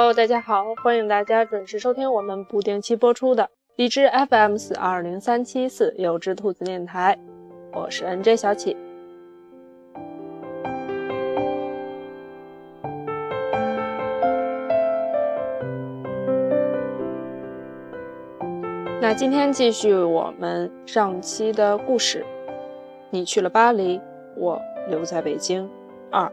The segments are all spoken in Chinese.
Hello，大家好，欢迎大家准时收听我们不定期播出的荔枝 FM 四二零三七四有只兔子电台，我是 NJ 小启。那今天继续我们上期的故事，你去了巴黎，我留在北京。二，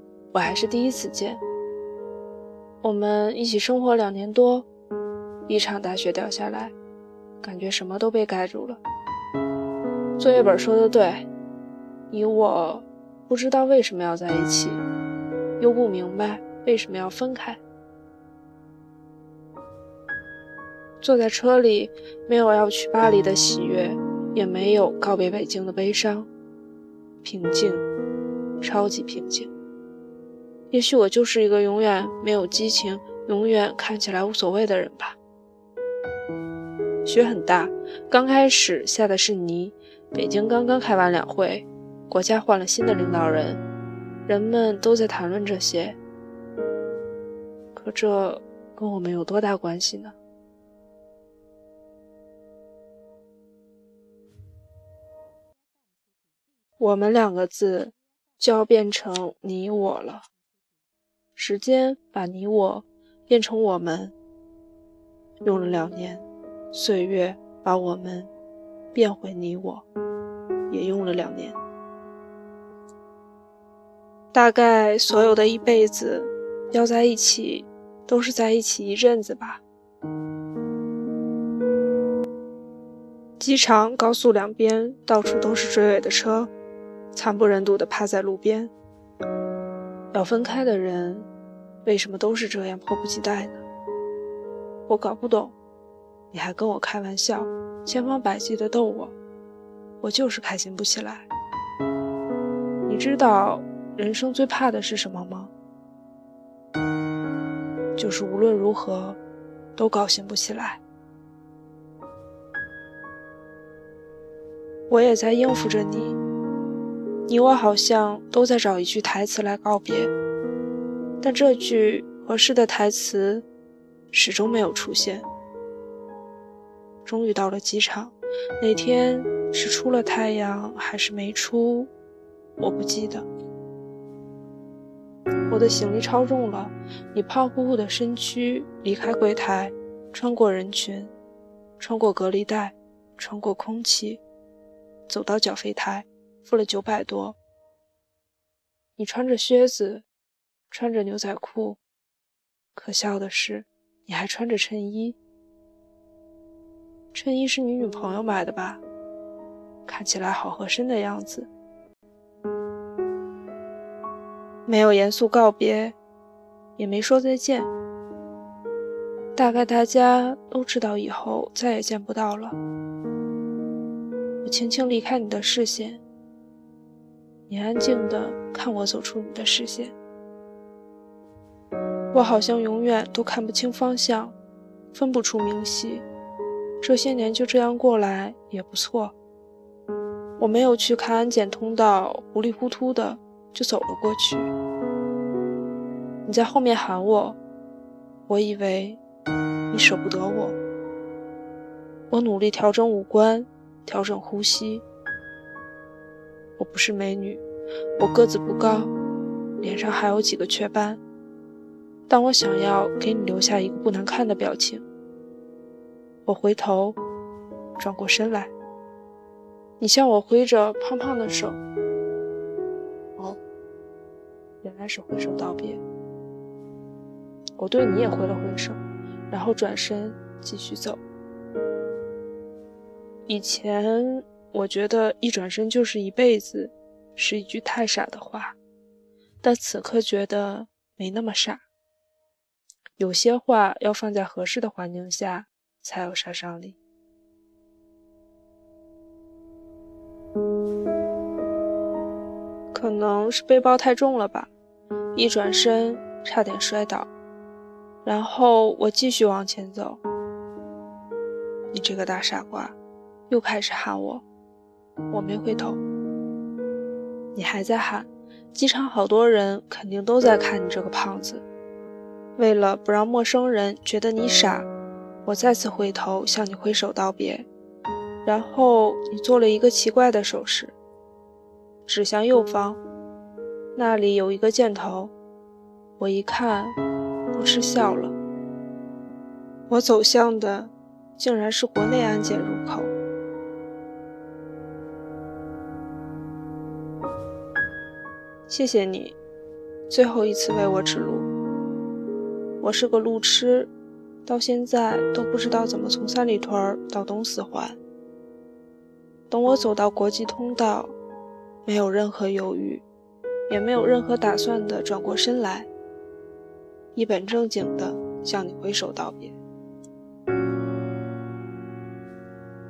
我还是第一次见。我们一起生活两年多，一场大雪掉下来，感觉什么都被盖住了。作业本说的对，你我不知道为什么要在一起，又不明白为什么要分开。坐在车里，没有要去巴黎的喜悦，也没有告别北京的悲伤，平静，超级平静。也许我就是一个永远没有激情、永远看起来无所谓的人吧。雪很大，刚开始下的是泥。北京刚刚开完两会，国家换了新的领导人，人们都在谈论这些。可这跟我们有多大关系呢？我们两个字就要变成你我了。时间把你我变成我们，用了两年；岁月把我们变回你我，也用了两年。大概所有的一辈子要在一起，都是在一起一阵子吧。机场、高速两边到处都是追尾的车。惨不忍睹地趴在路边。要分开的人，为什么都是这样迫不及待呢？我搞不懂。你还跟我开玩笑，千方百计的逗我，我就是开心不起来。你知道人生最怕的是什么吗？就是无论如何都高兴不起来。我也在应付着你。你我好像都在找一句台词来告别，但这句合适的台词始终没有出现。终于到了机场，那天是出了太阳还是没出，我不记得。我的行李超重了，你胖乎乎的身躯离开柜台，穿过人群，穿过隔离带，穿过空气，走到缴费台。付了九百多。你穿着靴子，穿着牛仔裤，可笑的是，你还穿着衬衣。衬衣是你女朋友买的吧？看起来好合身的样子。没有严肃告别，也没说再见。大概大家都知道以后再也见不到了。我轻轻离开你的视线。你安静的看我走出你的视线，我好像永远都看不清方向，分不出明晰。这些年就这样过来也不错。我没有去看安检通道，糊里糊涂的就走了过去。你在后面喊我，我以为你舍不得我。我努力调整五官，调整呼吸。我不是美女，我个子不高，脸上还有几个雀斑，但我想要给你留下一个不难看的表情。我回头，转过身来，你向我挥着胖胖的手。哦，原来是挥手道别。我对你也挥了挥手，然后转身继续走。以前我觉得一转身就是一辈子，是一句太傻的话，但此刻觉得没那么傻。有些话要放在合适的环境下才有杀伤力。可能是背包太重了吧，一转身差点摔倒，然后我继续往前走。你这个大傻瓜，又开始喊我，我没回头。你还在喊，机场好多人肯定都在看你这个胖子。为了不让陌生人觉得你傻，我再次回头向你挥手道别，然后你做了一个奇怪的手势。指向右方，那里有一个箭头。我一看，不嗤笑了。我走向的竟然是国内安检入口。谢谢你，最后一次为我指路。我是个路痴，到现在都不知道怎么从三里屯到东四环。等我走到国际通道。没有任何犹豫，也没有任何打算的转过身来，一本正经的向你挥手道别。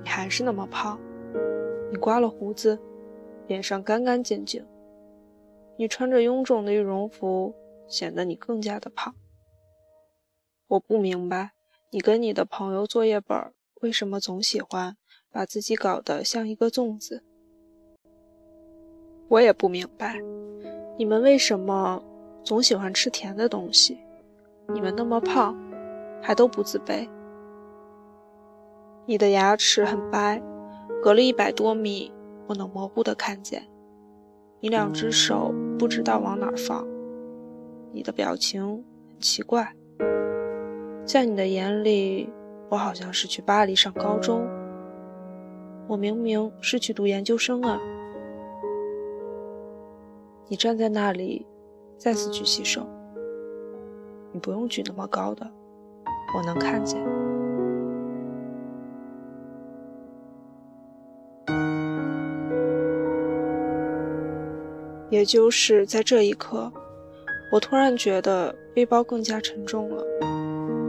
你还是那么胖，你刮了胡子，脸上干干净净。你穿着臃肿的羽绒服，显得你更加的胖。我不明白，你跟你的朋友作业本为什么总喜欢把自己搞得像一个粽子。我也不明白，你们为什么总喜欢吃甜的东西？你们那么胖，还都不自卑。你的牙齿很白，隔了一百多米，我能模糊的看见。你两只手不知道往哪放，你的表情很奇怪。在你的眼里，我好像是去巴黎上高中，我明明是去读研究生啊。你站在那里，再次举起手。你不用举那么高的，我能看见。也就是在这一刻，我突然觉得背包更加沉重了，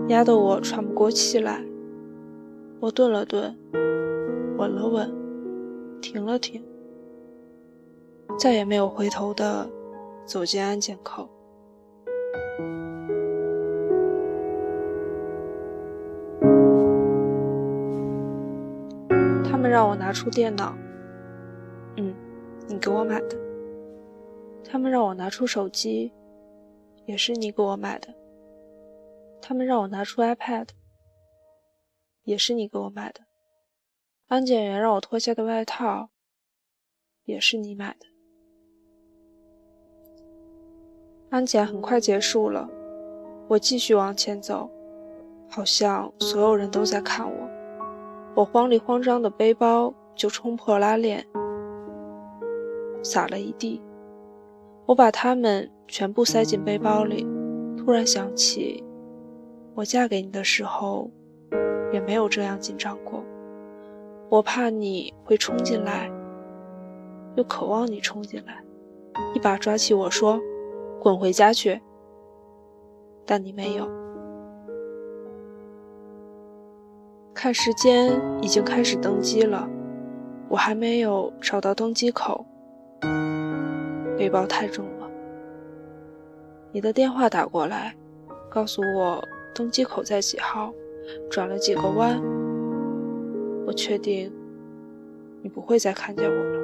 压得我喘不过气来。我顿了顿，稳了稳，停了停。再也没有回头的走进安检口。他们让我拿出电脑，嗯，你给我买的。他们让我拿出手机，也是你给我买的。他们让我拿出 iPad，也是你给我买的。安检员让我脱下的外套，也是你买的。安检很快结束了，我继续往前走，好像所有人都在看我。我慌里慌张的背包就冲破拉链，洒了一地。我把它们全部塞进背包里，突然想起，我嫁给你的时候，也没有这样紧张过。我怕你会冲进来，又渴望你冲进来，一把抓起我说。滚回家去！但你没有。看时间，已经开始登机了，我还没有找到登机口。背包太重了。你的电话打过来，告诉我登机口在几号，转了几个弯。我确定你不会再看见我了。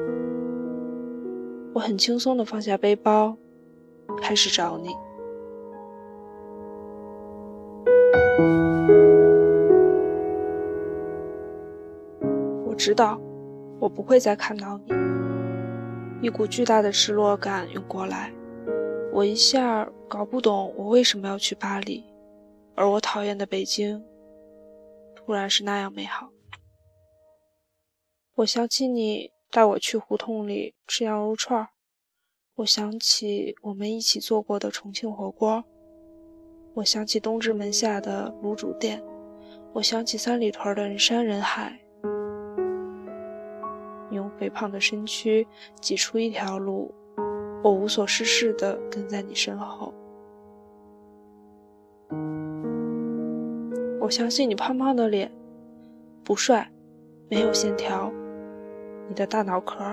我很轻松地放下背包。开始找你。我知道，我不会再看到你。一股巨大的失落感涌过来，我一下搞不懂我为什么要去巴黎，而我讨厌的北京，突然是那样美好。我想起你带我去胡同里吃羊肉串儿。我想起我们一起做过的重庆火锅，我想起东直门下的卤煮店，我想起三里屯的人山人海，你用肥胖的身躯挤出一条路，我无所事事地跟在你身后。我相信你胖胖的脸不帅，没有线条，你的大脑壳。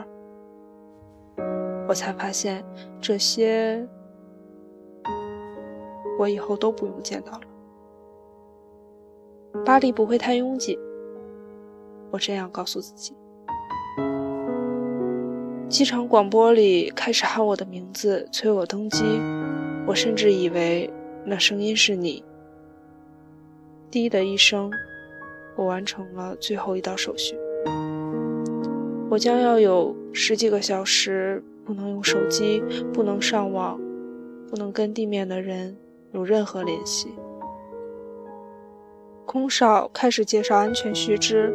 我才发现这些，我以后都不用见到了。巴黎不会太拥挤，我这样告诉自己。机场广播里开始喊我的名字，催我登机。我甚至以为那声音是你。滴的一声，我完成了最后一道手续。我将要有十几个小时不能用手机，不能上网，不能跟地面的人有任何联系。空少开始介绍安全须知。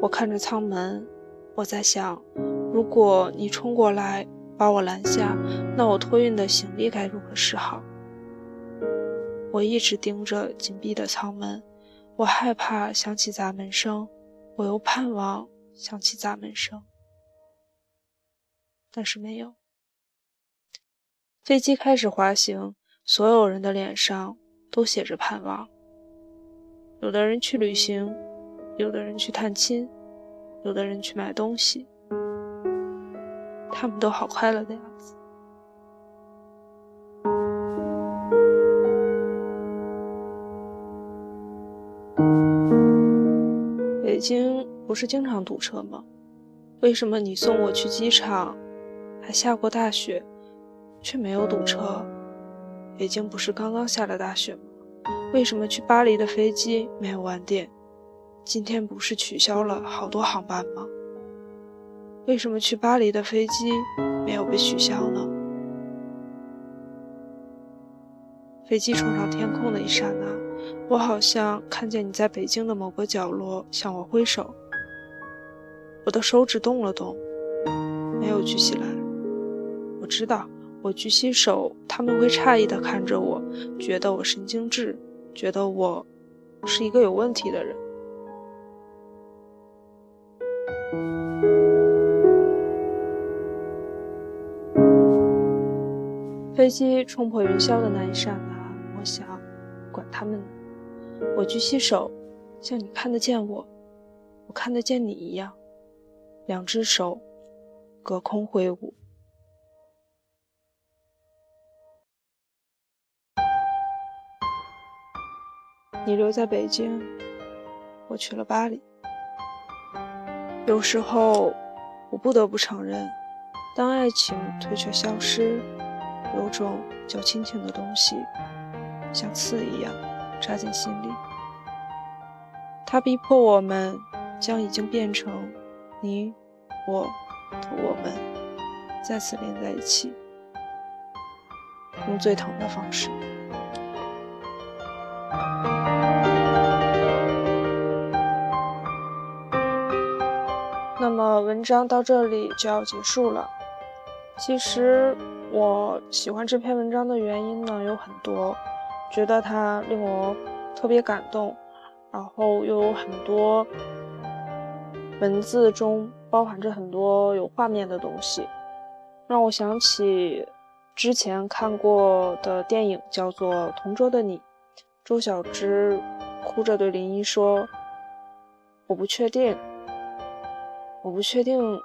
我看着舱门，我在想。如果你冲过来把我拦下，那我托运的行李该如何是好？我一直盯着紧闭的舱门，我害怕响起砸门声，我又盼望响起砸门声，但是没有。飞机开始滑行，所有人的脸上都写着盼望。有的人去旅行，有的人去探亲，有的人去买东西。他们都好快乐的样子。京不是经常堵车吗？为什么你送我去机场，还下过大雪，却没有堵车？北京不是刚刚下了大雪吗？为什么去巴黎的飞机没有晚点？今天不是取消了好多航班吗？为什么去巴黎的飞机没有被取消呢？飞机冲上天空的一刹那，我好像看见你在北京的某个角落向我挥手。我的手指动了动，没有举起来。我知道，我举起手，他们会诧异地看着我，觉得我神经质，觉得我是一个有问题的人。飞机冲破云霄的那一刹那，想，管他们呢。我举起手，像你看得见我，我看得见你一样，两只手隔空挥舞。你留在北京，我去了巴黎。有时候，我不得不承认，当爱情退却消失。有种叫亲情的东西，像刺一样扎进心里。它逼迫我们将已经变成你、我我们再次连在一起，用最疼的方式。那么，文章到这里就要结束了。其实。我喜欢这篇文章的原因呢有很多，觉得它令我特别感动，然后又有很多文字中包含着很多有画面的东西，让我想起之前看过的电影，叫做《同桌的你》，周小栀哭着对林一说：“我不确定，我不确定，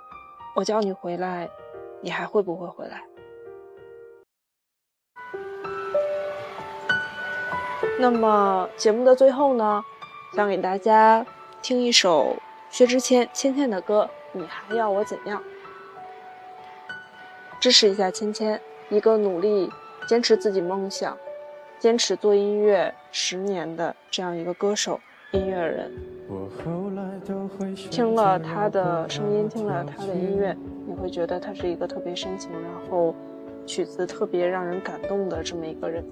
我叫你回来，你还会不会回来？”那么节目的最后呢，想给大家听一首薛之谦芊芊的歌，你还要我怎样？支持一下芊芊，一个努力坚持自己梦想、坚持做音乐十年的这样一个歌手、音乐人。听了他的声音，听了他的音乐，你会觉得他是一个特别深情，然后。曲子特别让人感动的这么一个人。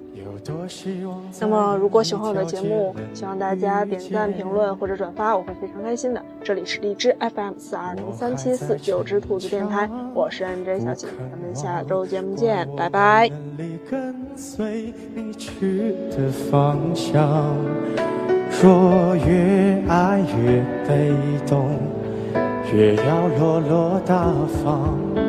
那么，如果喜欢我的节目，希望大家点赞、评论或者转发，我会非常开心的。这里是荔枝 FM 四二零三七四九只兔子电台，我是 NJ 小姐，咱们下周节目见，拜拜。若越爱越被动。越要落落大方。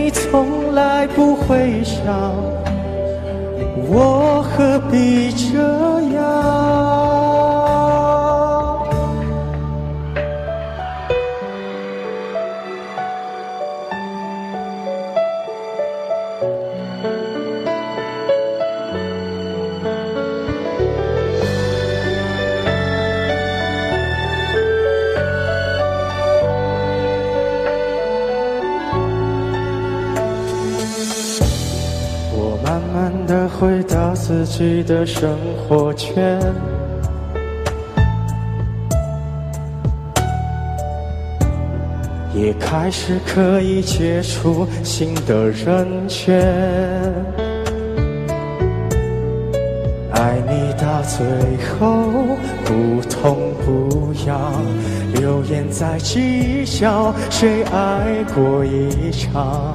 你从来不会想。我何必这样？自己的生活圈，也开始可以接触新的人圈。爱你到最后不痛不痒，流言在计较谁爱过一场。